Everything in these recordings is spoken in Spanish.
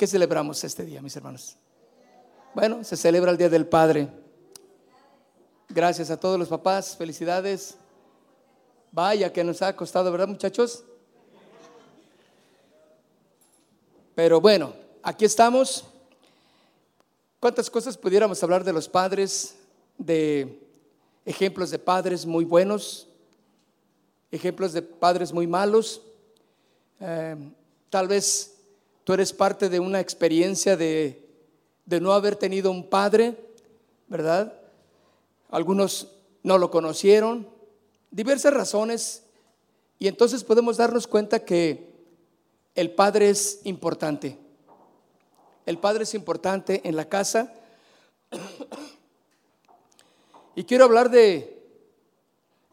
¿qué celebramos este día, mis hermanos? Bueno, se celebra el Día del Padre. Gracias a todos los papás, felicidades. Vaya que nos ha costado, ¿verdad, muchachos? Pero bueno, aquí estamos. ¿Cuántas cosas pudiéramos hablar de los padres, de ejemplos de padres muy buenos, ejemplos de padres muy malos? Eh, tal vez tú eres parte de una experiencia de, de no haber tenido un padre, ¿verdad? Algunos no lo conocieron, diversas razones, y entonces podemos darnos cuenta que el padre es importante. El padre es importante en la casa. Y quiero hablar de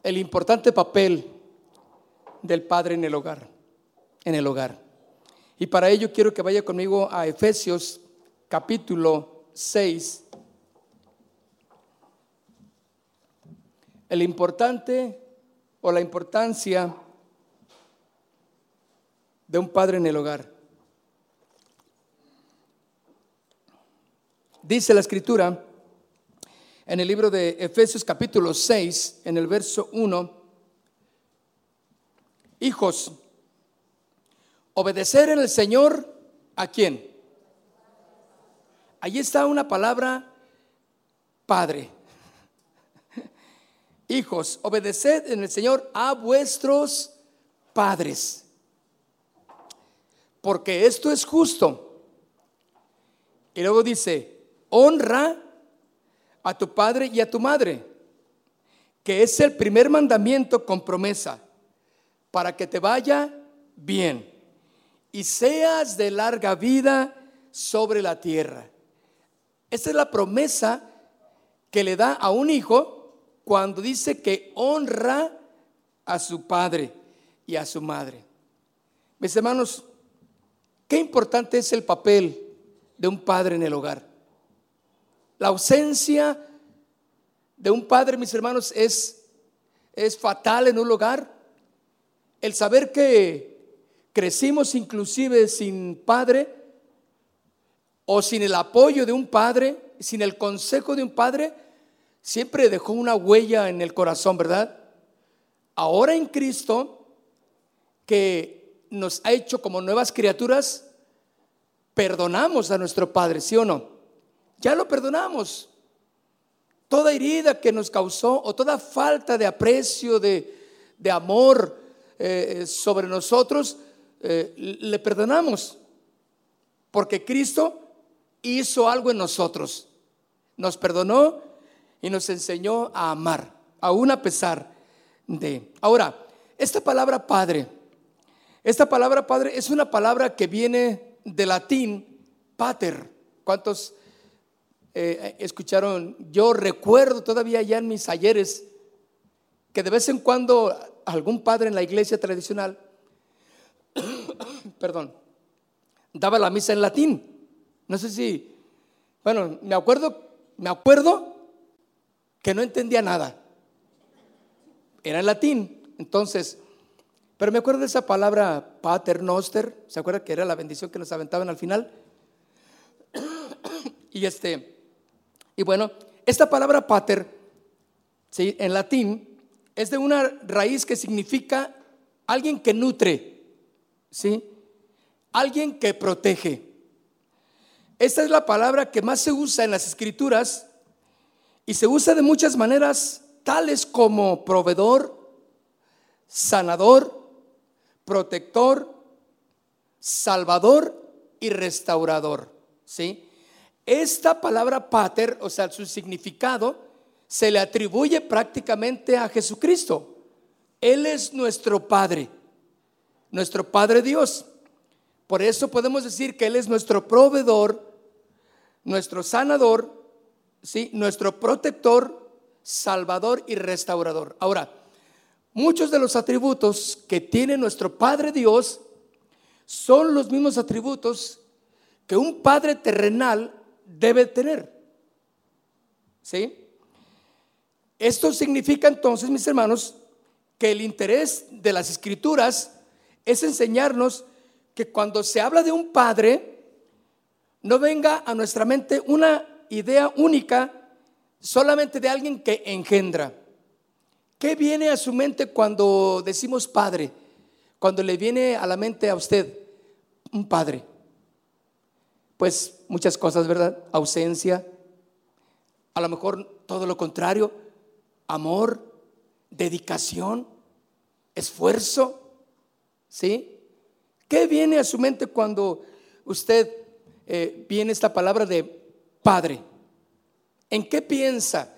el importante papel del padre en el hogar, en el hogar. Y para ello quiero que vaya conmigo a Efesios capítulo 6. El importante o la importancia de un padre en el hogar. Dice la escritura en el libro de Efesios capítulo 6, en el verso 1, hijos, obedecer en el Señor a quién? Allí está una palabra padre. Hijos, obedeced en el Señor a vuestros padres, porque esto es justo. Y luego dice, honra a tu padre y a tu madre, que es el primer mandamiento con promesa, para que te vaya bien y seas de larga vida sobre la tierra. Esa es la promesa que le da a un hijo cuando dice que honra a su padre y a su madre. Mis hermanos, qué importante es el papel de un padre en el hogar. La ausencia de un padre, mis hermanos, es, es fatal en un hogar. El saber que crecimos inclusive sin padre o sin el apoyo de un padre, sin el consejo de un padre, siempre dejó una huella en el corazón, ¿verdad? Ahora en Cristo, que nos ha hecho como nuevas criaturas, perdonamos a nuestro Padre, ¿sí o no? Ya lo perdonamos. Toda herida que nos causó o toda falta de aprecio, de, amor eh, sobre nosotros, eh, le perdonamos. Porque Cristo hizo algo en nosotros. Nos perdonó y nos enseñó a amar, aún a pesar de. Ahora, esta palabra padre, esta palabra padre es una palabra que viene de latín pater. ¿Cuántos eh, escucharon? Yo recuerdo todavía ya en mis ayeres que de vez en cuando algún padre en la iglesia tradicional, perdón, daba la misa en latín. No sé si, bueno, me acuerdo, me acuerdo que no entendía nada. Era en latín. Entonces, pero me acuerdo de esa palabra pater noster, ¿se acuerda que era la bendición que nos aventaban al final? y este, y bueno, esta palabra pater, ¿sí? en latín, es de una raíz que significa alguien que nutre, ¿sí? Alguien que protege. Esta es la palabra que más se usa en las escrituras y se usa de muchas maneras, tales como proveedor, sanador, protector, salvador y restaurador. ¿sí? Esta palabra pater, o sea, su significado, se le atribuye prácticamente a Jesucristo. Él es nuestro Padre, nuestro Padre Dios. Por eso podemos decir que Él es nuestro proveedor, nuestro sanador, ¿sí? nuestro protector, salvador y restaurador. Ahora, muchos de los atributos que tiene nuestro Padre Dios son los mismos atributos que un Padre terrenal debe tener. ¿Sí? Esto significa entonces, mis hermanos, que el interés de las escrituras es enseñarnos que cuando se habla de un padre, no venga a nuestra mente una idea única solamente de alguien que engendra. ¿Qué viene a su mente cuando decimos padre? Cuando le viene a la mente a usted un padre. Pues muchas cosas, ¿verdad? Ausencia, a lo mejor todo lo contrario, amor, dedicación, esfuerzo, ¿sí? ¿Qué viene a su mente cuando usted eh, viene esta palabra de padre? ¿En qué piensa?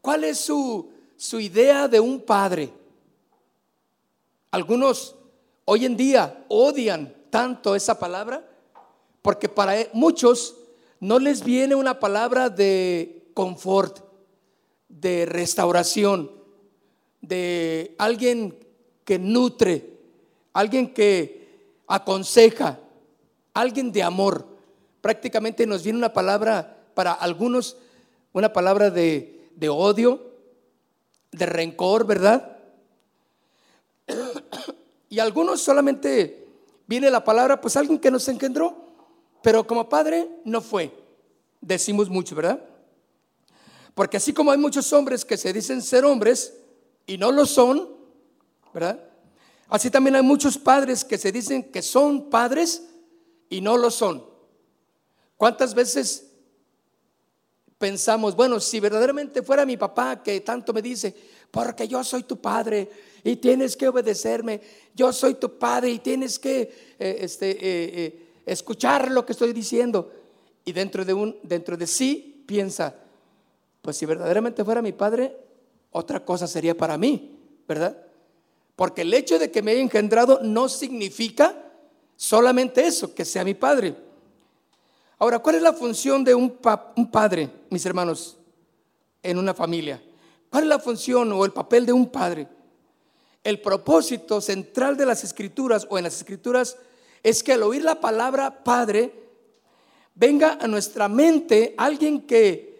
¿Cuál es su, su idea de un padre? Algunos hoy en día odian tanto esa palabra porque para muchos no les viene una palabra de confort, de restauración, de alguien que nutre, alguien que aconseja, alguien de amor. Prácticamente nos viene una palabra para algunos, una palabra de, de odio, de rencor, ¿verdad? Y algunos solamente viene la palabra, pues alguien que nos engendró, pero como padre no fue. Decimos mucho, ¿verdad? Porque así como hay muchos hombres que se dicen ser hombres y no lo son, ¿verdad? Así también hay muchos padres que se dicen que son padres y no lo son. ¿Cuántas veces pensamos, bueno, si verdaderamente fuera mi papá que tanto me dice, porque yo soy tu padre y tienes que obedecerme, yo soy tu padre y tienes que eh, este, eh, eh, escuchar lo que estoy diciendo. Y dentro de, un, dentro de sí piensa, pues si verdaderamente fuera mi padre, otra cosa sería para mí, ¿verdad? Porque el hecho de que me haya engendrado no significa solamente eso, que sea mi padre. Ahora, ¿cuál es la función de un, un padre, mis hermanos, en una familia? ¿Cuál es la función o el papel de un padre? El propósito central de las escrituras o en las escrituras es que al oír la palabra Padre, venga a nuestra mente alguien que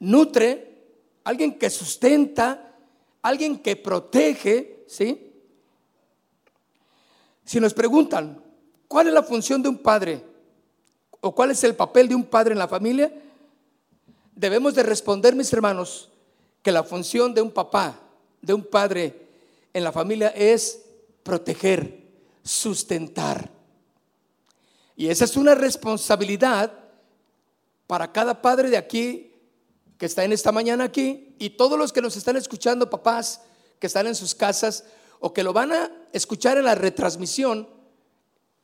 nutre, alguien que sustenta, alguien que protege, ¿sí? Si nos preguntan, ¿cuál es la función de un padre? ¿O cuál es el papel de un padre en la familia? Debemos de responder, mis hermanos, que la función de un papá, de un padre en la familia es proteger, sustentar. Y esa es una responsabilidad para cada padre de aquí que está en esta mañana aquí y todos los que nos están escuchando, papás que están en sus casas o que lo van a escuchar en la retransmisión.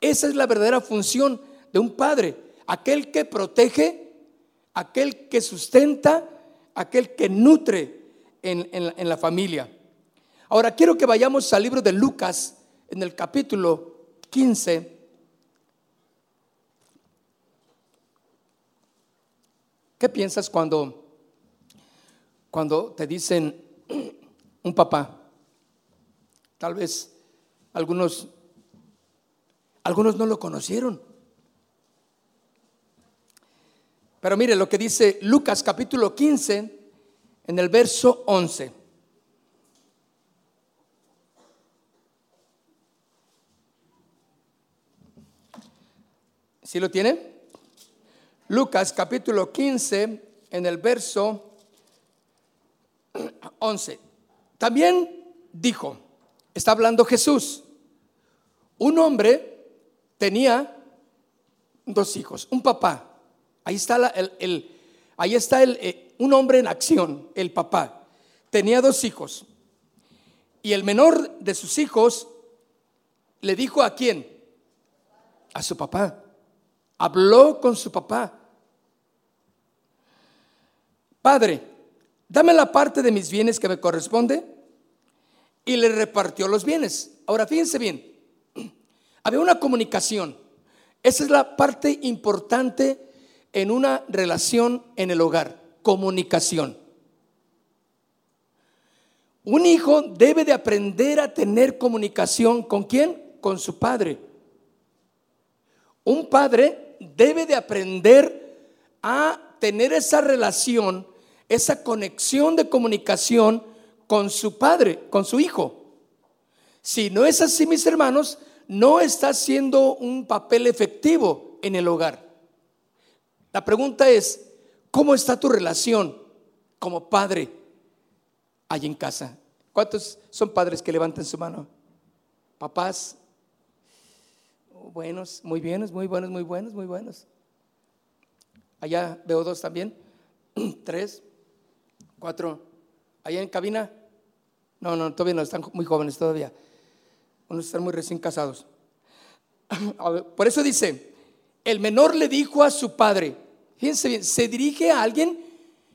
Esa es la verdadera función de un padre, aquel que protege, aquel que sustenta, aquel que nutre en, en la familia. Ahora quiero que vayamos al libro de Lucas en el capítulo 15. ¿Qué piensas cuando, cuando te dicen un papá? Tal vez algunos, algunos no lo conocieron. Pero mire lo que dice Lucas capítulo 15 en el verso 11. ¿Sí lo tiene? Lucas capítulo 15 en el verso 11. También dijo, está hablando Jesús, un hombre tenía dos hijos, un papá. Ahí está, el, ahí está el, eh, un hombre en acción, el papá. Tenía dos hijos. Y el menor de sus hijos le dijo a quién? A su papá habló con su papá. Padre, dame la parte de mis bienes que me corresponde. Y le repartió los bienes. Ahora fíjense bien, había una comunicación. Esa es la parte importante en una relación en el hogar, comunicación. Un hijo debe de aprender a tener comunicación con quién? Con su padre. Un padre debe de aprender a tener esa relación, esa conexión de comunicación con su padre, con su hijo. Si no es así, mis hermanos, no está haciendo un papel efectivo en el hogar. La pregunta es, ¿cómo está tu relación como padre ahí en casa? ¿Cuántos son padres que levanten su mano? Papás. Buenos, muy buenos, muy buenos, muy buenos, muy buenos. Allá veo dos también. Tres, cuatro. Allá en cabina. No, no, todavía no, están muy jóvenes todavía. Unos están muy recién casados. Por eso dice, el menor le dijo a su padre, fíjense bien, se dirige a alguien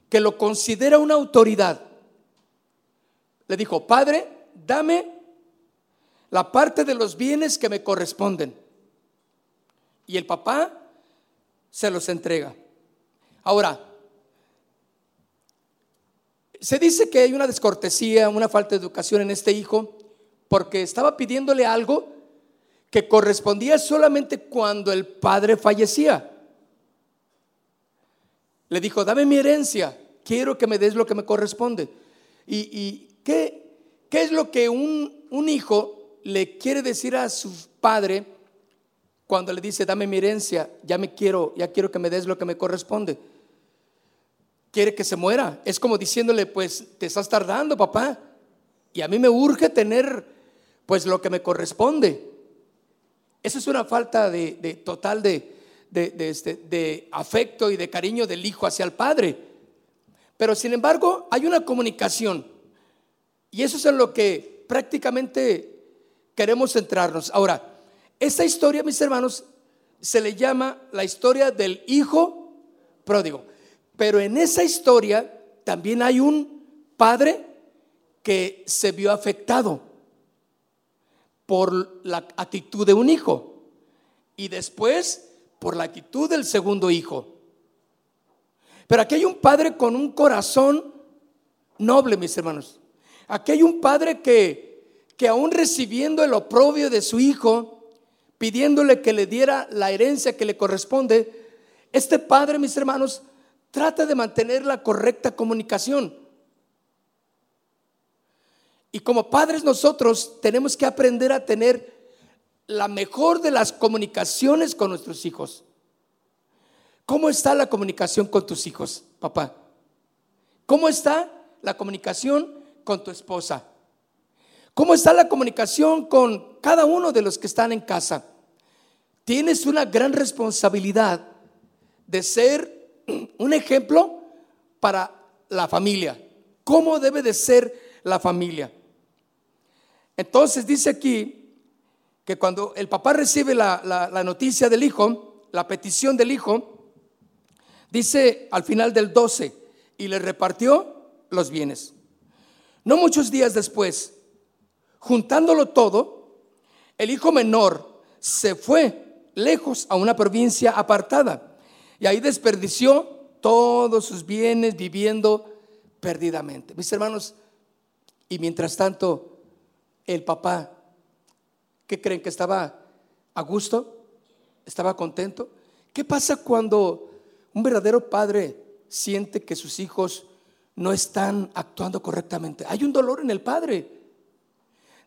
que lo considera una autoridad. Le dijo, padre, dame la parte de los bienes que me corresponden. Y el papá se los entrega. Ahora, se dice que hay una descortesía, una falta de educación en este hijo, porque estaba pidiéndole algo que correspondía solamente cuando el padre fallecía. Le dijo, dame mi herencia, quiero que me des lo que me corresponde. ¿Y, qué, qué, es lo que un, un hijo le quiere decir a su padre cuando le dice, dame mi herencia, ya me quiero, ya quiero que me des lo que me corresponde? Quiere que se muera. Es como diciéndole, pues te estás tardando, papá. Y a mí me urge tener, pues, lo que me corresponde. Eso es una falta de, total de, este, de afecto y de cariño del hijo hacia el padre. Pero sin embargo, hay una comunicación. Y eso es en lo que prácticamente queremos centrarnos. Ahora, esta historia, mis hermanos, se le llama la historia del hijo pródigo. Pero en esa historia también hay un padre que se vio afectado por la actitud de un hijo y después por la actitud del segundo hijo. Pero aquí hay un padre con un corazón noble, mis hermanos. Aquí hay un padre que, que aún recibiendo el oprobio de su hijo, pidiéndole que le diera la herencia que le corresponde, este padre, mis hermanos, Trata de mantener la correcta comunicación. Y como padres nosotros tenemos que aprender a tener la mejor de las comunicaciones con nuestros hijos. ¿Cómo está la comunicación con tus hijos, papá? ¿Cómo está la comunicación con tu esposa? ¿Cómo está la comunicación con cada uno de los que están en casa? Tienes una gran responsabilidad de ser un ejemplo para la familia. ¿Cómo debe de ser la familia? Entonces dice aquí que cuando el papá recibe la, la noticia del hijo, la petición del hijo, dice al final del 12, y le repartió los bienes. No muchos días después, juntándolo todo, el hijo menor se fue lejos a una provincia apartada y ahí desperdició todos sus bienes viviendo perdidamente. Mis hermanos, y mientras tanto, el papá, ¿qué creen que estaba a gusto? ¿Estaba contento? ¿Qué pasa cuando un verdadero padre siente que sus hijos no están actuando correctamente? Hay un dolor en el padre.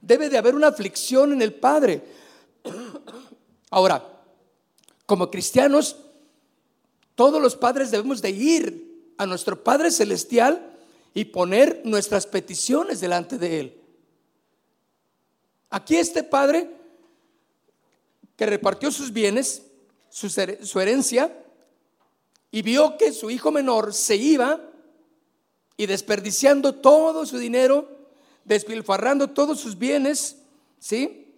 Debe de haber una aflicción en el padre. Ahora, como cristianos, todos los padres debemos de ir a nuestro Padre Celestial y poner nuestras peticiones delante de Él. Aquí este padre que repartió sus bienes, su, herencia, y vio que su hijo menor se iba y desperdiciando todo su dinero, despilfarrando todos sus bienes, ¿sí?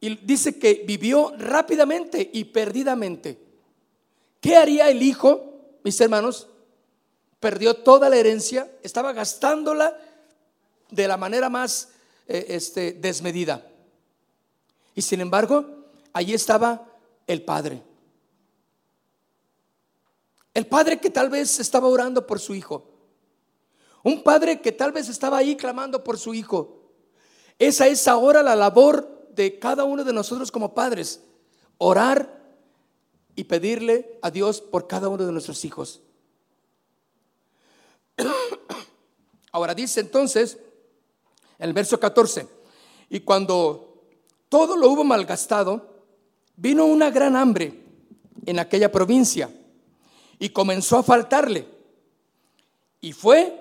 Y dice que vivió rápidamente y perdidamente. ¿Qué haría el hijo, mis hermanos? Perdió toda la herencia, estaba gastándola de la manera más eh, este, desmedida. Y sin embargo, allí estaba el padre. El padre que tal vez estaba orando por su hijo. Un padre que tal vez estaba ahí clamando por su hijo. Esa es ahora la labor de cada uno de nosotros como padres. Orar y pedirle a Dios por cada uno de nuestros hijos. Ahora dice entonces, en el verso 14, y cuando todo lo hubo malgastado, vino una gran hambre en aquella provincia y comenzó a faltarle. Y fue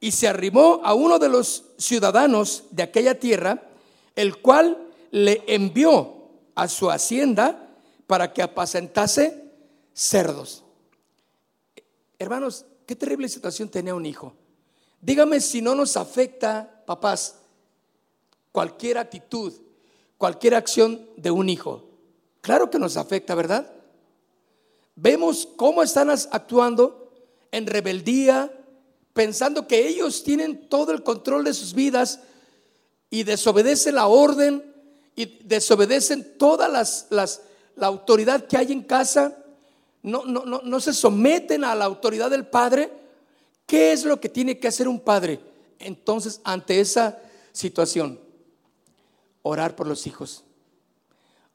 y se arrimó a uno de los ciudadanos de aquella tierra, el cual le envió a su hacienda para que apacentase cerdos. Hermanos, qué terrible situación tenía un hijo. Dígame si no nos afecta, papás, cualquier actitud, cualquier acción de un hijo. Claro que nos afecta, ¿verdad? Vemos cómo están actuando en rebeldía, pensando que ellos tienen todo el control de sus vidas y desobedecen la orden y desobedecen toda las, la autoridad que hay en casa, no, no, no, no se someten a la autoridad del padre. ¿Qué es lo que tiene que hacer un padre? Entonces, ante esa situación, orar por los hijos,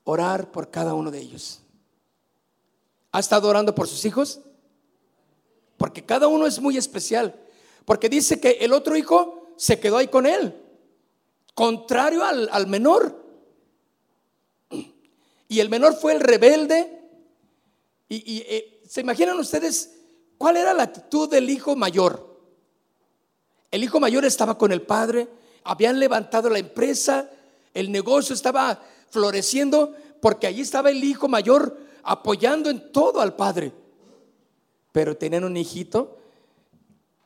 orar por cada uno de ellos. ¿Ha estado orando por sus hijos? Porque cada uno es muy especial. Porque dice que el otro hijo se quedó ahí con él, contrario al, menor. Y el menor fue el rebelde. Y, eh, se imaginan ustedes cuál era la actitud del hijo mayor. El hijo mayor estaba con el padre, habían levantado la empresa, el negocio estaba floreciendo porque allí estaba el hijo mayor apoyando en todo al padre. Pero tenían un hijito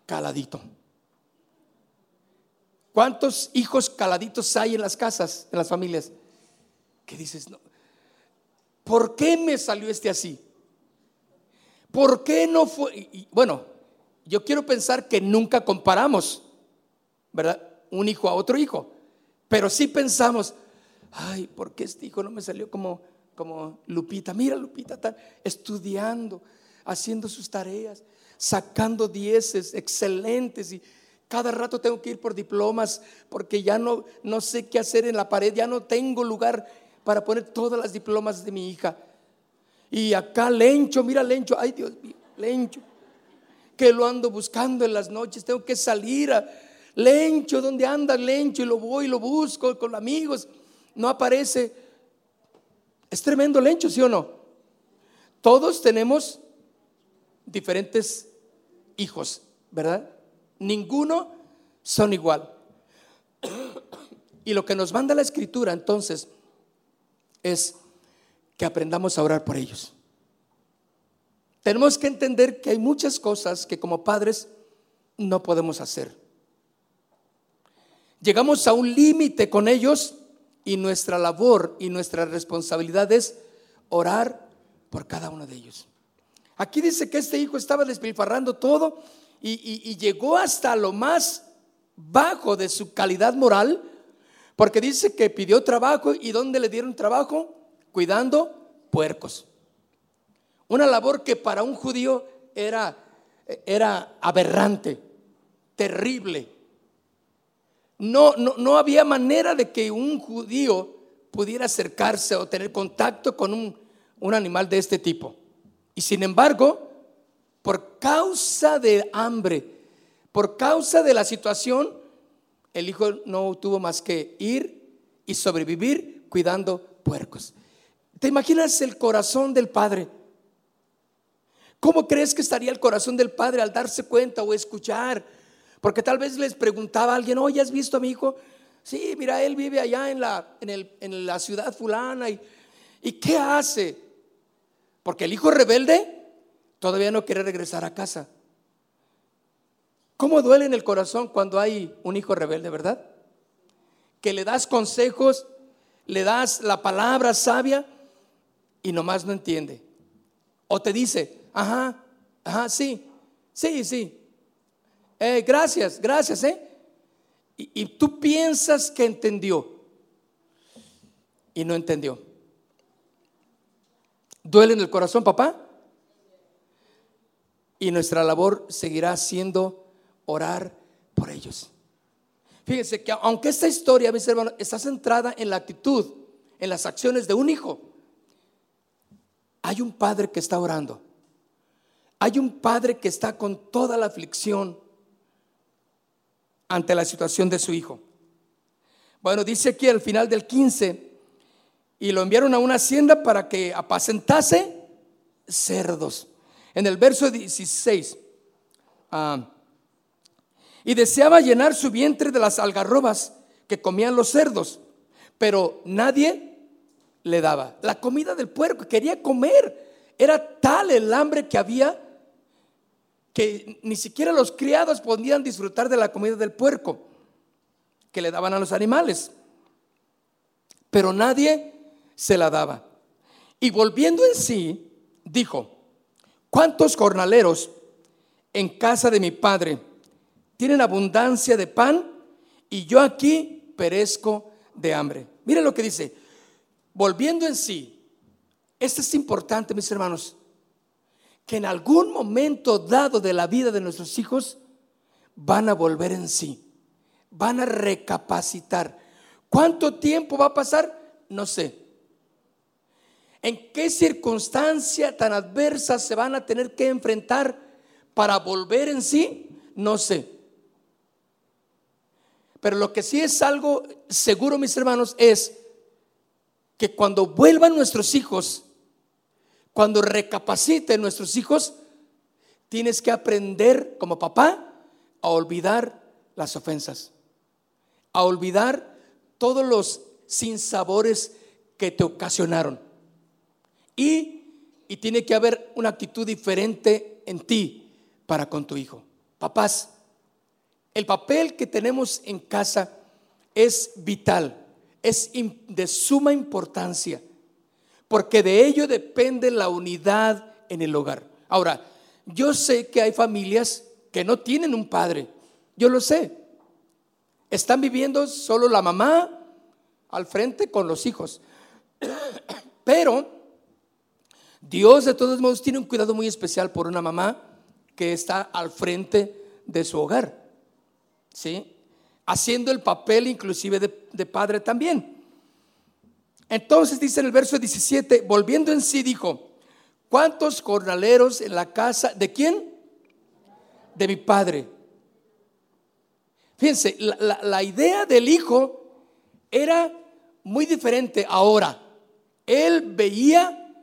caladito. ¿Cuántos hijos caladitos hay en las casas, en las familias? ¿Qué dices? No. ¿Por qué me salió este así? ¿Por qué no fue? bueno, yo quiero pensar que nunca comparamos, ¿verdad? Un hijo a otro hijo. Pero sí pensamos, ay, ¿por qué este hijo no me salió como como Lupita. Mira Lupita, está estudiando, haciendo sus tareas, sacando dieces excelentes y cada rato tengo que ir por diplomas porque ya no, no sé qué hacer en la pared, ya no tengo lugar para poner todas las diplomas de mi hija. Y acá Lencho, mira Lencho, ay Dios mío, Lencho, que lo ando buscando en las noches, tengo que salir a Lencho, ¿dónde anda Lencho? Y lo voy, lo busco con amigos, no aparece. Es tremendo lencho, ¿sí o no? Todos tenemos diferentes hijos, ¿verdad? Ninguno son igual. Y lo que nos manda la escritura entonces es que aprendamos a orar por ellos. Tenemos que entender que hay muchas cosas que como padres no podemos hacer. Llegamos a un límite con ellos y nuestra labor y nuestra responsabilidad es orar por cada uno de ellos. Aquí dice que este hijo estaba despilfarrando todo y, llegó hasta lo más bajo de su calidad moral, porque dice que pidió trabajo y ¿dónde le dieron trabajo? Cuidando puercos. Una labor que para un judío era, era aberrante, terrible. No, no, había manera de que un judío pudiera acercarse o tener contacto con un, un animal de este tipo. Y sin embargo, por causa de hambre, por causa de la situación, el hijo no tuvo más que ir y sobrevivir cuidando puercos. ¿Te imaginas el corazón del padre? ¿Cómo crees que estaría el corazón del padre al darse cuenta o escuchar porque tal vez les preguntaba a alguien, oye, ¿has visto a mi hijo? Sí, mira, él vive allá en la, en la ciudad fulana. Y, ¿Y qué hace? Porque el hijo rebelde todavía no quiere regresar a casa. ¿Cómo duele en el corazón cuando hay un hijo rebelde, verdad? Que le das consejos, le das la palabra sabia y nomás no entiende. O te dice, ajá, ajá, sí, sí, sí. Eh, gracias, gracias, ¿eh? Y, y tú piensas que entendió y no entendió. ¿Duele en el corazón, papá? Y nuestra labor seguirá siendo orar por ellos. Fíjense que aunque esta historia, mis hermanos, está centrada en la actitud, en las acciones de un hijo, hay un padre que está orando. Hay un padre que está con toda la aflicción ante la situación de su hijo. Bueno, dice aquí al final del 15, y lo enviaron a una hacienda para que apacentase cerdos. En el verso 16, ah, y deseaba llenar su vientre de las algarrobas que comían los cerdos, pero nadie le daba. La comida del puerco, quería comer. Era tal el hambre que había que ni siquiera los criados podían disfrutar de la comida del puerco que le daban a los animales. Pero nadie se la daba. Y volviendo en sí, dijo, ¿cuántos jornaleros en casa de mi padre tienen abundancia de pan y yo aquí perezco de hambre? Mire lo que dice, volviendo en sí, esto es importante, mis hermanos, que en algún momento dado de la vida de nuestros hijos van a volver en sí, van a recapacitar. ¿Cuánto tiempo va a pasar? No sé. ¿En qué circunstancia tan adversa se van a tener que enfrentar para volver en sí? No sé. Pero lo que sí es algo seguro, mis hermanos, es que cuando vuelvan nuestros hijos, cuando recapaciten nuestros hijos, tienes que aprender como papá a olvidar las ofensas, a olvidar todos los sinsabores que te ocasionaron. Y, y tiene que haber una actitud diferente en ti para con tu hijo. Papás, el papel que tenemos en casa es vital, es de suma importancia porque de ello depende la unidad en el hogar. Ahora, yo sé que hay familias que no tienen un padre, yo lo sé. Están viviendo solo la mamá al frente con los hijos. Pero Dios de todos modos tiene un cuidado muy especial por una mamá que está al frente de su hogar. ¿Sí? Haciendo el papel inclusive de, padre también. Entonces dice en el verso 17, volviendo en sí, dijo, ¿cuántos jornaleros en la casa de quién? De mi padre. Fíjense, la, la idea del hijo era muy diferente ahora. Él veía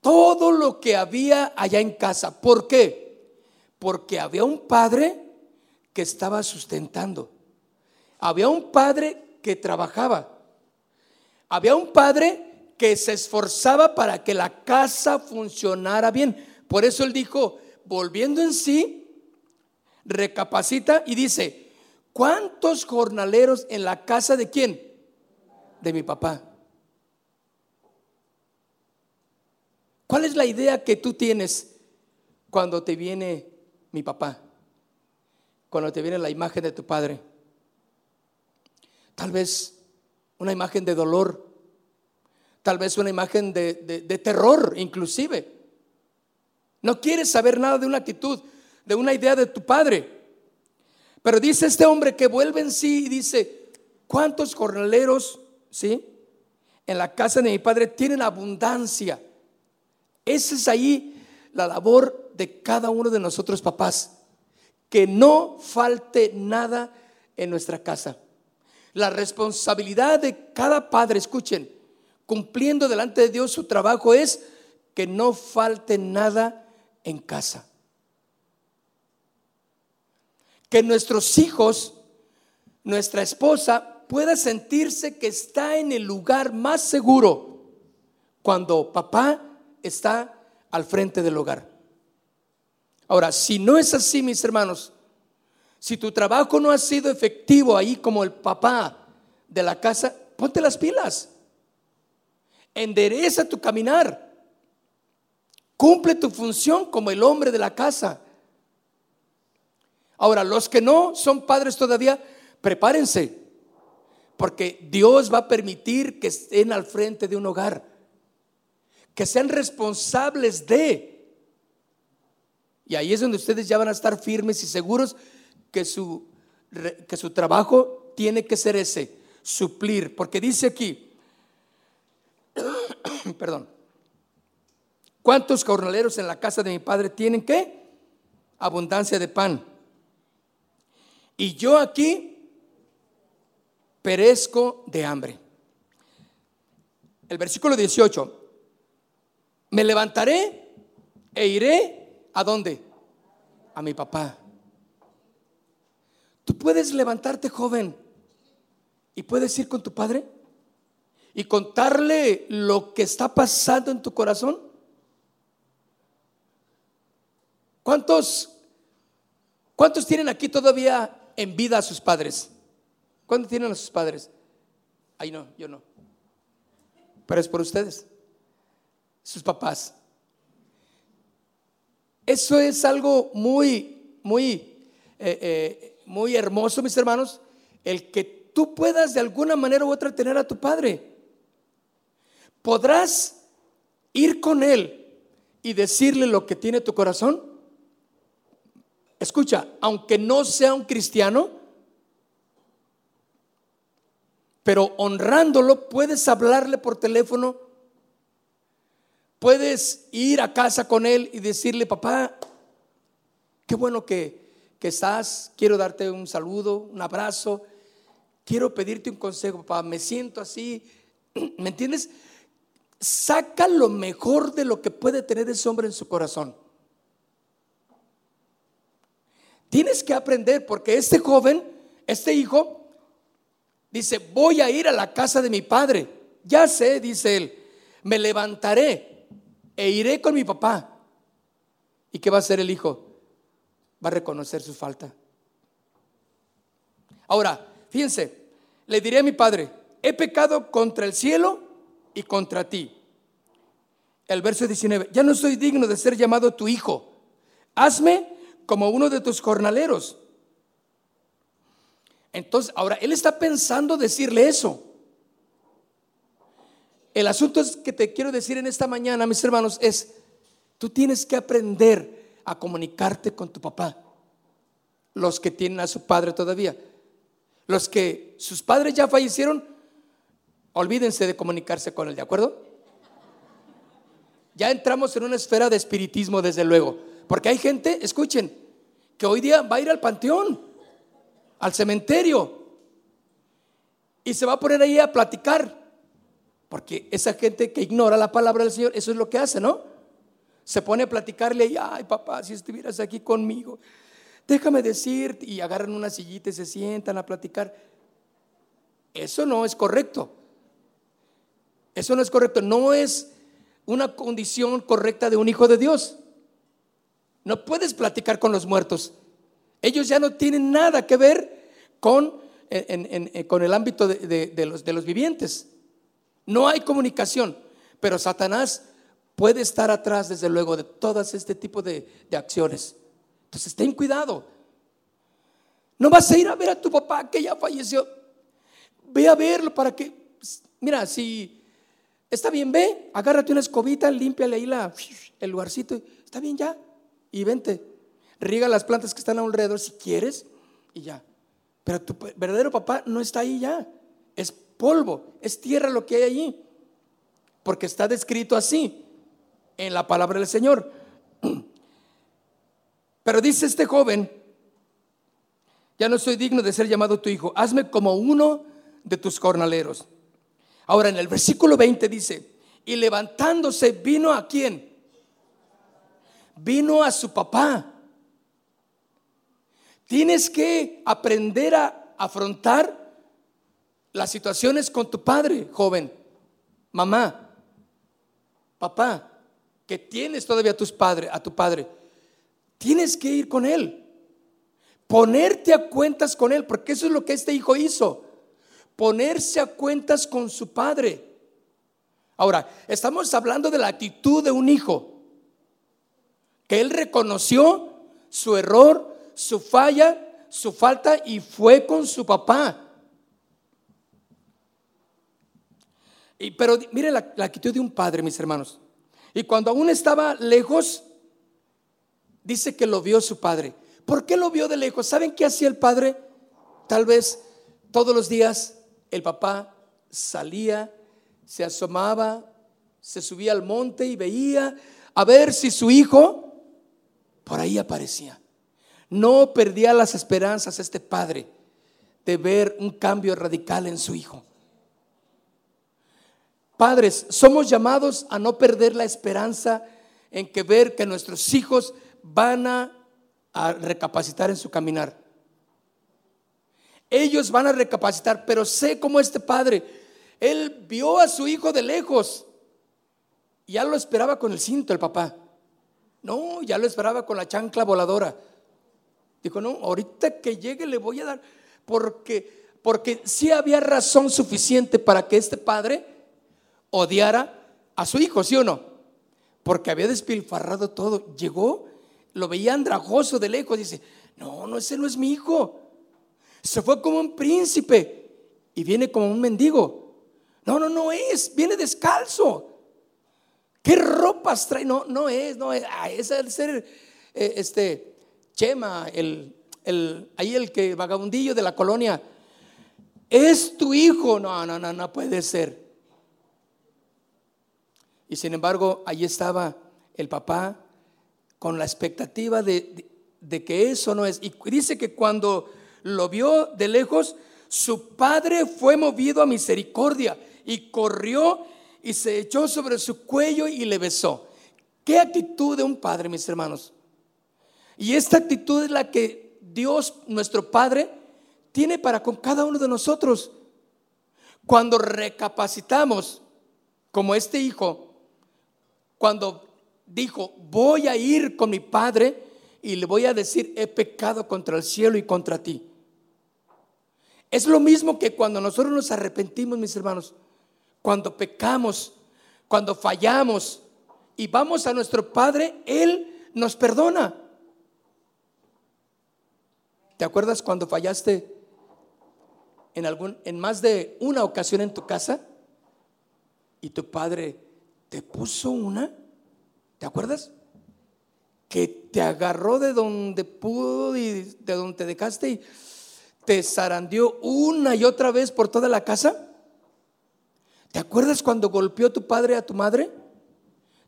todo lo que había allá en casa. ¿Por qué? Porque había un padre que estaba sustentando. Había un padre que trabajaba. Había un padre que se esforzaba para que la casa funcionara bien. Por eso él dijo, volviendo en sí, recapacita y dice, ¿cuántos jornaleros en la casa de quién? De mi papá. ¿Cuál es la idea que tú tienes cuando te viene mi papá? Cuando te viene la imagen de tu padre. Tal vez una imagen de dolor, tal vez una imagen de, terror inclusive. No quieres saber nada de una actitud, de una idea de tu padre. Pero dice este hombre que vuelve en sí y dice, ¿cuántos jornaleros, sí? En la casa de mi padre tienen abundancia. Esa es ahí la labor de cada uno de nosotros papás. Que no falte nada en nuestra casa. La responsabilidad de cada padre, escuchen, cumpliendo delante de Dios su trabajo es que no falte nada en casa. Que nuestros hijos, nuestra esposa, pueda sentirse que está en el lugar más seguro cuando papá está al frente del hogar. Ahora, si no es así, mis hermanos, si tu trabajo no ha sido efectivo ahí como el papá de la casa, ponte las pilas. Endereza tu caminar. Cumple tu función como el hombre de la casa. Ahora, los que no son padres todavía, prepárense, porque Dios va a permitir que estén al frente de un hogar. que sean responsables de. Y ahí es donde ustedes ya van a estar firmes y seguros que su, que su trabajo tiene que ser ese, suplir. Porque dice aquí, perdón, ¿cuántos jornaleros en la casa de mi padre tienen qué? Abundancia de pan. Y yo aquí perezco de hambre. El versículo 18, me levantaré e iré a dónde? A mi papá. Tú puedes levantarte joven y puedes ir con tu padre y contarle lo que está pasando en tu corazón. ¿Cuántos cuántos tienen aquí todavía en vida a sus padres? ¿Cuántos tienen a sus padres? Ay, no, yo no. Pero es por ustedes sus papás. Eso es algo muy, muy, eh, eh, muy hermoso, mis hermanos, el que tú puedas de alguna manera u otra tener a tu padre. ¿Podrás ir con él y decirle lo que tiene tu corazón? Escucha, aunque no sea un cristiano, pero honrándolo, puedes hablarle por teléfono Puedes ir a casa con él y decirle, papá, qué bueno que, que estás, quiero darte un saludo, un abrazo, quiero pedirte un consejo, papá, me siento así, ¿me entiendes? Saca lo mejor de lo que puede tener ese hombre en su corazón. Tienes que aprender porque este joven, este hijo, dice, voy a ir a la casa de mi padre. Ya sé, dice él, me levantaré e iré con mi papá. ¿Y qué va a hacer el hijo? Va a reconocer su falta. Ahora, fíjense, le diré a mi padre, he pecado contra el cielo y contra ti. El verso 19, ya no soy digno de ser llamado tu hijo. Hazme como uno de tus jornaleros. Entonces, ahora, él está pensando decirle eso. El asunto es que te quiero decir en esta mañana, mis hermanos, es, tú tienes que aprender a comunicarte con tu papá. Los que tienen a su padre todavía. Los que sus padres ya fallecieron, olvídense de comunicarse con él, ¿de acuerdo? Ya entramos en una esfera de espiritismo, desde luego. Porque hay gente, escuchen, que hoy día va a ir al panteón, al cementerio, y se va a poner ahí a platicar porque esa gente que ignora la palabra del Señor, eso es lo que hace, ¿no? Se pone a platicarle y, ay papá, si estuvieras aquí conmigo, déjame decirte, y agarran una sillita y se sientan a platicar. Eso no es correcto. Eso no es correcto. No es una condición correcta de un hijo de Dios. No puedes platicar con los muertos. Ellos ya no tienen nada que ver con, con el ámbito de, los, de los vivientes. No hay comunicación, pero Satanás puede estar atrás, desde luego, de todas este tipo de, acciones. Entonces, ten cuidado. No vas a ir a ver a tu papá que ya falleció. Ve a verlo para que, mira, si está bien, ve, agárrate una escobita, límpiale ahí la, el lugarcito. Está bien ya. Y vente. Riega las plantas que están alrededor si quieres y ya. Pero tu verdadero papá no está ahí ya. Es polvo, es tierra lo que hay allí. Porque está descrito así en la palabra del Señor. Pero dice este joven, ya no soy digno de ser llamado tu hijo, hazme como uno de tus jornaleros. Ahora en el versículo 20 dice, y levantándose vino a quién? Vino a su papá. Tienes que aprender a afrontar las situaciones con tu padre, joven, mamá, papá, que tienes todavía a tus padres, a tu padre, tienes que ir con él. Ponerte a cuentas con él, porque eso es lo que este hijo hizo. Ponerse a cuentas con su padre. Ahora, estamos hablando de la actitud de un hijo, que él reconoció su error, su falla, su falta y fue con su papá. Pero mire la, actitud de un padre, mis hermanos. Y cuando aún estaba lejos, dice que lo vio su padre. ¿Por qué lo vio de lejos? ¿Saben qué hacía el padre? Tal vez todos los días el papá salía, se asomaba, se subía al monte y veía a ver si su hijo por ahí aparecía. No perdía las esperanzas este padre de ver un cambio radical en su hijo. Padres, somos llamados a no perder la esperanza en que ver que nuestros hijos van a, recapacitar en su caminar. Ellos van a recapacitar, pero sé como este padre, él vio a su hijo de lejos. Ya lo esperaba con el cinto el papá. No, ya lo esperaba con la chancla voladora. Dijo, no, ahorita que llegue le voy a dar, porque, porque sí había razón suficiente para que este padre odiara a su hijo, ¿sí o no? Porque había despilfarrado todo. Llegó, lo veía andrajoso de lejos, dice, no, no, ese no es mi hijo. Se fue como un príncipe y viene como un mendigo. No, no, no es, viene descalzo. ¿Qué ropas trae? No, no es, no es. Ah, el ser, eh, este, Chema, el, el, ahí el que vagabundillo de la colonia. Es tu hijo. No, no, no, no puede ser. Y sin embargo, ahí estaba el papá con la expectativa de, que eso no es. Y dice que cuando lo vio de lejos, su padre fue movido a misericordia y corrió y se echó sobre su cuello y le besó. ¿Qué actitud de un padre, mis hermanos? Y esta actitud es la que Dios, nuestro Padre, tiene para con cada uno de nosotros. Cuando recapacitamos, como este hijo, cuando dijo, voy a ir con mi padre y le voy a decir, he pecado contra el cielo y contra ti. Es lo mismo que cuando nosotros nos arrepentimos, mis hermanos, cuando pecamos, cuando fallamos y vamos a nuestro Padre, Él nos perdona. ¿Te acuerdas cuando fallaste en, algún, en más de una ocasión en tu casa y tu Padre te puso una, ¿te acuerdas? Que te agarró de donde pudo y de donde te dejaste y te zarandeó una y otra vez por toda la casa. ¿Te acuerdas cuando golpeó tu padre a tu madre?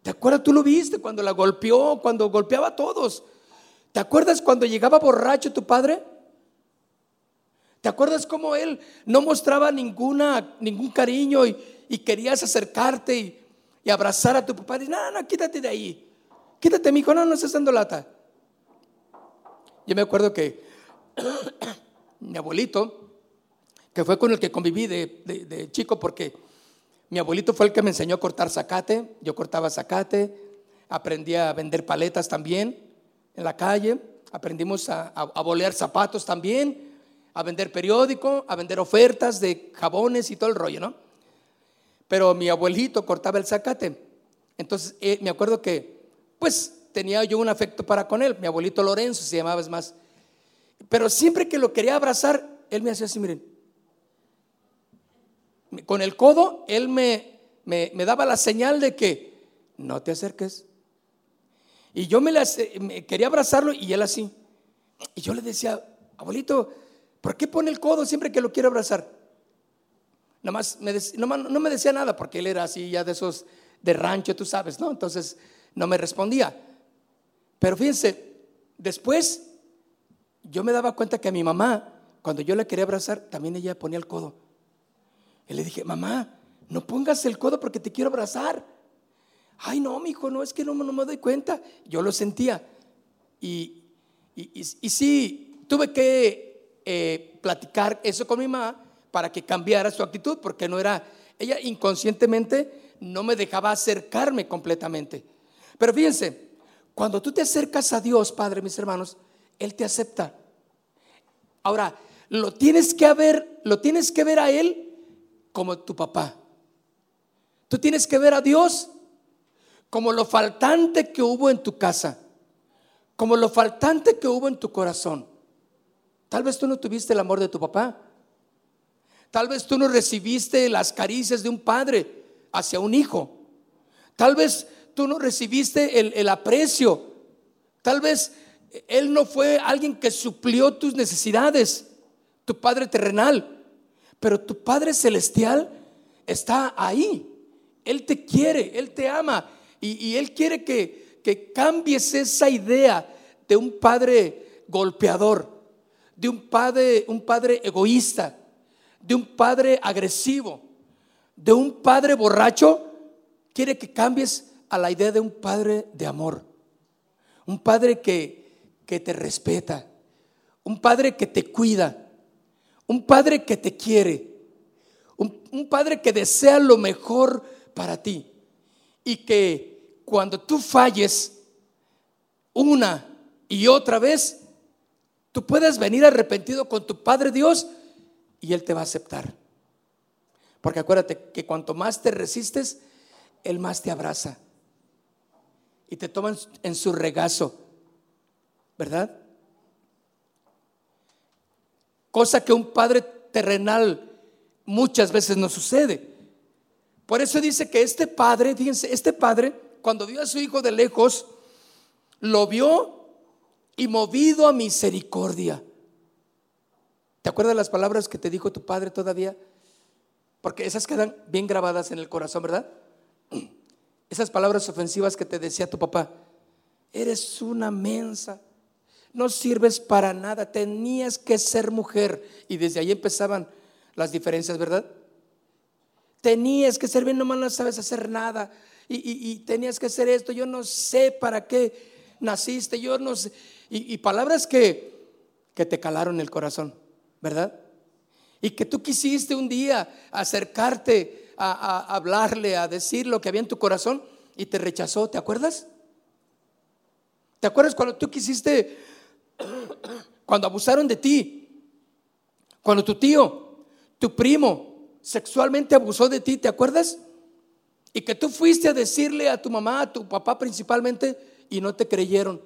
¿Te acuerdas? Tú lo viste cuando la golpeó, cuando golpeaba a todos. ¿Te acuerdas cuando llegaba borracho tu padre? ¿Te acuerdas cómo él no mostraba ninguna, ningún cariño y, y querías acercarte y, y abrazar a tu papá. Dice, no, no, quítate de ahí. Quítate, mi hijo, no, no estás dando lata. Yo me acuerdo que mi abuelito, que fue con el que conviví de, chico, porque mi abuelito fue el que me enseñó a cortar zacate, yo cortaba zacate, aprendí a vender paletas también en la calle, aprendimos a, a, a bolear zapatos también, a vender periódico, a vender ofertas de jabones y todo el rollo, ¿no? Pero mi abuelito cortaba el zacate. Entonces eh, me acuerdo que, pues, tenía yo un afecto para con él. Mi abuelito Lorenzo se llamaba, es más. Pero siempre que lo quería abrazar, él me hacía así, miren. Con el codo, él me, me, daba la señal de que no te acerques. Y yo me, me quería abrazarlo y él así. Y yo le decía, abuelito, ¿por qué pone el codo siempre que lo quiero abrazar? Nomás me no, me decía nada porque él era así ya de esos de rancho, tú sabes, ¿no? Entonces no me respondía. Pero fíjense, después yo me daba cuenta que a mi mamá, cuando yo la quería abrazar, también ella ponía el codo. Y le dije, mamá, no pongas el codo porque te quiero abrazar. Ay, no, mi hijo, no, es que no, no me doy cuenta. Yo lo sentía. Y, y, sí, tuve que eh, platicar eso con mi mamá para que cambiara su actitud, porque no era, ella inconscientemente no me dejaba acercarme completamente. Pero fíjense, cuando tú te acercas a Dios, Padre, mis hermanos, Él te acepta. Ahora, lo tienes que ver, lo tienes que ver a Él como tu papá. Tú tienes que ver a Dios como lo faltante que hubo en tu casa, como lo faltante que hubo en tu corazón. Tal vez tú no tuviste el amor de tu papá, Tal vez tú no recibiste las caricias de un padre hacia un hijo. Tal vez tú no recibiste el, el aprecio. Tal vez Él no fue alguien que suplió tus necesidades, tu Padre terrenal, pero tu Padre celestial está ahí. Él te quiere, Él te ama y, Él quiere que, que cambies esa idea de un padre golpeador, de un padre, un padre egoísta, de un padre agresivo, de un padre borracho. Quiere que cambies a la idea de un padre de amor, un padre que, que te respeta, un padre que te cuida, un padre que te quiere, un, un padre que desea lo mejor para ti. Y que cuando tú falles una y otra vez, tú puedes venir arrepentido con tu Padre Dios y Él te va a aceptar. Porque acuérdate que cuanto más te resistes, Él más te abraza y te toma en su regazo, ¿verdad? Cosa que un padre terrenal muchas veces no sucede. Por eso dice que este padre, fíjense, este padre, cuando vio a su hijo de lejos, lo vio y movido a misericordia. ¿Te acuerdas las palabras que te dijo tu padre todavía? Porque esas quedan bien grabadas en el corazón, ¿verdad? Esas palabras ofensivas que te decía tu papá. Eres una mensa. No sirves para nada. Tenías que ser mujer. Y desde ahí empezaban las diferencias, ¿verdad? Tenías que servir, nomás no sabes hacer nada. Y, tenías que hacer esto. Yo no sé para qué naciste. Yo no sé. Y, palabras que, que te calaron el corazón, ¿verdad? Y que tú quisiste un día acercarte a, a, hablarle, a decir lo que había en tu corazón y te rechazó. ¿Te acuerdas? ¿Te acuerdas cuando tú quisiste, cuando abusaron de ti? Cuando tu tío, tu primo, sexualmente abusó de ti, ¿te acuerdas? Y que tú fuiste a decirle a tu mamá, a tu papá principalmente, y no te creyeron.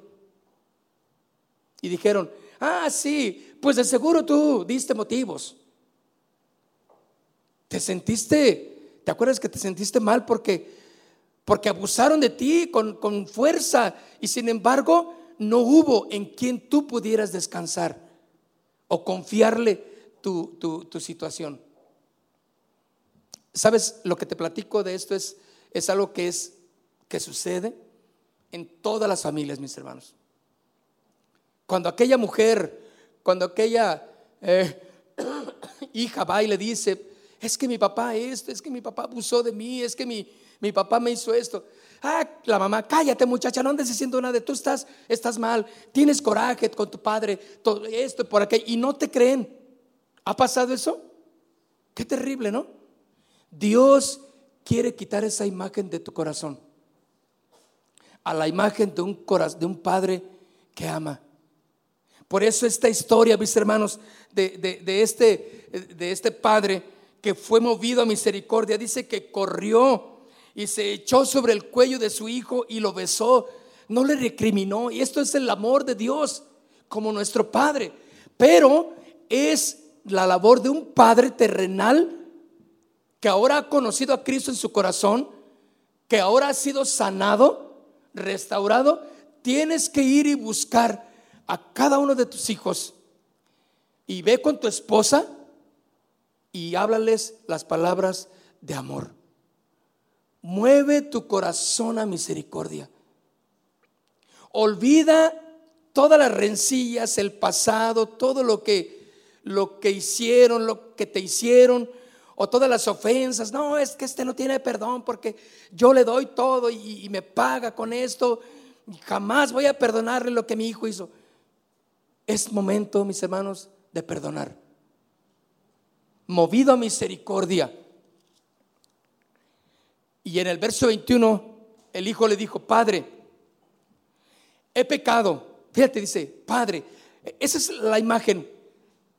Y dijeron, ah, sí, pues de seguro tú diste motivos. Te sentiste, ¿te acuerdas que te sentiste mal porque, porque abusaron de ti con, con fuerza y sin embargo no hubo en quien tú pudieras descansar o confiarle tu, tu, tu situación? ¿Sabes? Lo que te platico de esto es, es algo que es que sucede en todas las familias, mis hermanos. Cuando aquella mujer, cuando aquella eh, hija va y le dice, es que mi papá esto, es que mi papá abusó de mí, es que mi, mi papá me hizo esto. Ah, la mamá, cállate muchacha, no andes diciendo nada, tú estás, estás mal, tienes coraje con tu padre, todo esto por aquello, y no te creen. ¿Ha pasado eso? Qué terrible, ¿no? Dios quiere quitar esa imagen de tu corazón a la imagen de un, de un padre que ama. Por eso esta historia, mis hermanos, de, este, de este padre que fue movido a misericordia, dice que corrió y se echó sobre el cuello de su hijo y lo besó, no le recriminó. Y esto es el amor de Dios como nuestro Padre. Pero es la labor de un Padre terrenal que ahora ha conocido a Cristo en su corazón, que ahora ha sido sanado, restaurado, tienes que ir y buscar a cada uno de tus hijos y ve con tu esposa y háblales las palabras de amor. Mueve tu corazón a misericordia. Olvida todas las rencillas, el pasado, todo lo que lo que hicieron, lo que te hicieron, o todas las ofensas. No, es que este no tiene perdón porque yo le doy todo y, me paga con esto. Y jamás voy a perdonarle lo que mi hijo hizo. Es momento, mis hermanos, de perdonar. Movido a misericordia. Y en el verso 21, el hijo le dijo, Padre, he pecado. Fíjate, dice, Padre, esa es la imagen.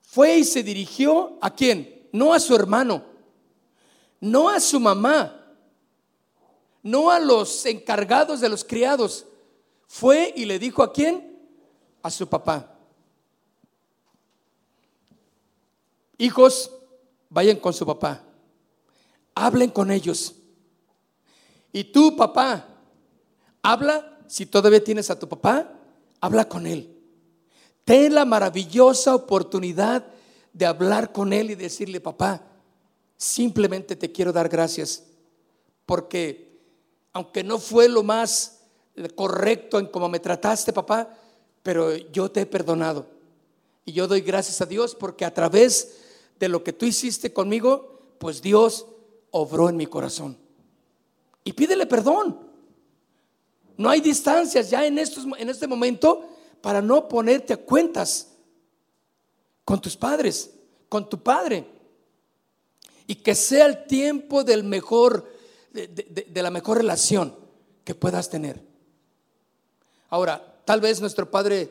Fue y se dirigió a quién? no a su hermano, no a su mamá, no a los encargados de los criados. Fue y le dijo a quién? A su papá. Hijos, vayan con su papá. Hablen con ellos. Y tú, papá, Habla, si todavía tienes a tu papá, habla con él. Ten la maravillosa oportunidad de hablar con él y decirle, papá, simplemente te quiero dar gracias, porque aunque no fue lo más correcto en cómo me trataste, papá, pero yo te he perdonado. Y yo doy gracias a Dios porque a través de lo que tú hiciste conmigo, pues Dios obró en mi corazón. Y pídele perdón. No hay distancias ya en, estos, en este momento para no ponerte a cuentas con tus padres, con tu padre. Y que sea el tiempo del mejor, de, la mejor relación que puedas tener. Ahora, tal vez nuestro padre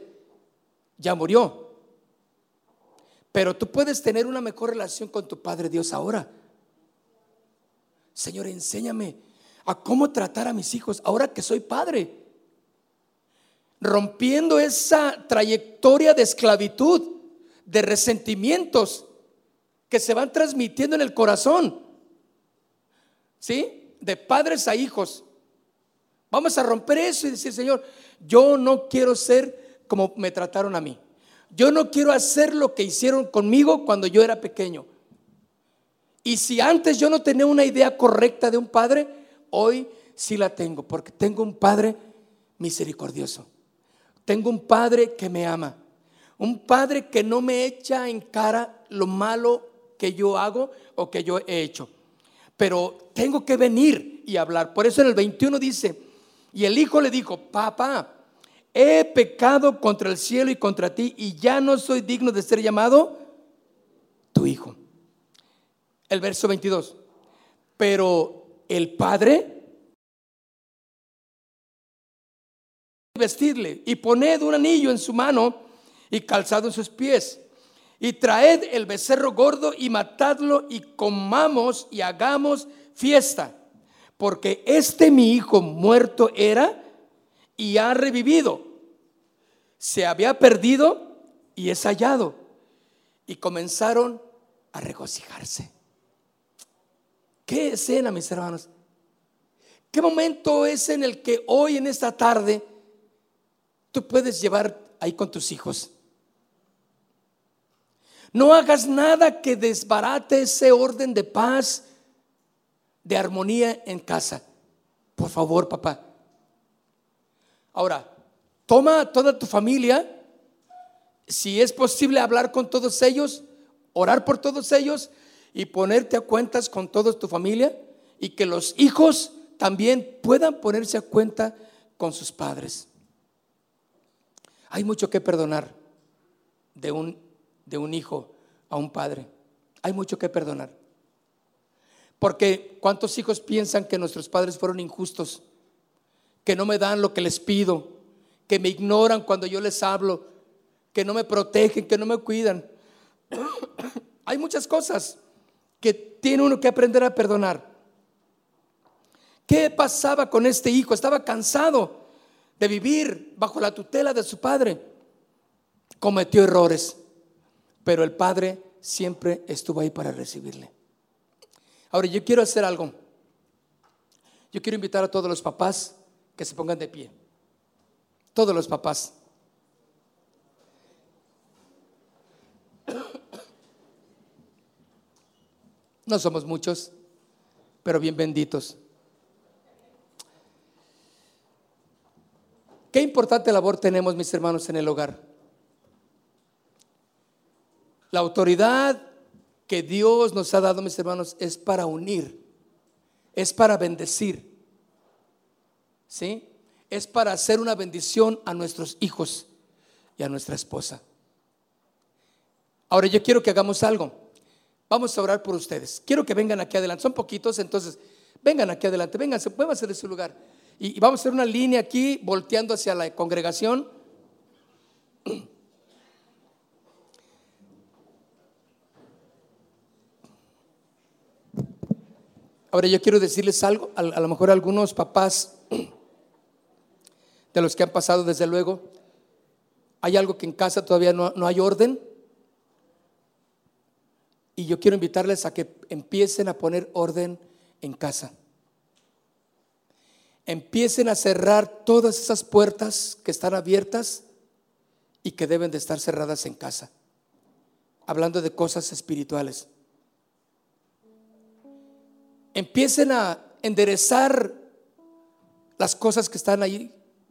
ya murió, pero tú puedes tener una mejor relación con tu Padre Dios ahora. Señor, enséñame a cómo tratar a mis hijos ahora que soy padre rompiendo esa trayectoria de esclavitud, de resentimientos que se van transmitiendo en el corazón. ¿Sí? De padres a hijos. Vamos a romper eso y decir, Señor, yo no quiero ser como me trataron a mí. Yo no quiero hacer lo que hicieron conmigo cuando yo era pequeño. Y si antes yo no tenía una idea correcta de un padre, hoy sí la tengo, porque tengo un padre misericordioso. Tengo un padre que me ama. Un padre que no me echa en cara lo malo que yo hago o que yo he hecho. Pero tengo que venir y hablar. Por eso en el 21 dice, y el hijo le dijo, papá, he pecado contra el cielo y contra ti y ya no soy digno de ser llamado tu hijo. El verso 22. Pero el padre vestirle y poned un anillo en su mano y calzado en sus pies. Y traed el becerro gordo y matadlo y comamos y hagamos fiesta. Porque este mi hijo muerto era y ha revivido. Se había perdido y es hallado. Y comenzaron a regocijarse. ¿Qué escena, mis hermanos? ¿Qué momento es en el que hoy, en esta tarde, tú puedes llevar ahí con tus hijos. No hagas nada que desbarate ese orden de paz, de armonía en casa. Por favor, papá. Ahora, toma a toda tu familia, si es posible hablar con todos ellos, orar por todos ellos y ponerte a cuentas con toda tu familia y que los hijos también puedan ponerse a cuenta con sus padres. Hay mucho que perdonar de un, de un hijo a un padre. Hay mucho que perdonar. Porque ¿cuántos hijos piensan que nuestros padres fueron injustos? Que no me dan lo que les pido, que me ignoran cuando yo les hablo, que no me protegen, que no me cuidan. Hay muchas cosas que tiene uno que aprender a perdonar. ¿Qué pasaba con este hijo? Estaba cansado de vivir bajo la tutela de su padre, cometió errores, pero el padre siempre estuvo ahí para recibirle. Ahora, yo quiero hacer algo. Yo quiero invitar a todos los papás que se pongan de pie. Todos los papás. No somos muchos, pero bien benditos. Qué importante labor tenemos, mis hermanos, en el hogar. La autoridad que Dios nos ha dado, mis hermanos, es para unir, es para bendecir, ¿sí? Es para hacer una bendición a nuestros hijos y a nuestra esposa. Ahora yo quiero que hagamos algo. Vamos a orar por ustedes. Quiero que vengan aquí adelante. Son poquitos, entonces vengan aquí adelante. Vengan, se pueden hacer de su lugar. Y vamos a hacer una línea aquí, volteando hacia la congregación. Ahora yo quiero decirles algo, a, lo mejor algunos papás de los que han pasado desde luego, hay algo que en casa todavía no, no hay orden. Y yo quiero invitarles a que empiecen a poner orden en casa. empiecen a cerrar todas esas puertas que están abiertas y que deben de estar cerradas en casa. Hablando de cosas espirituales. Empiecen a enderezar las cosas que están ahí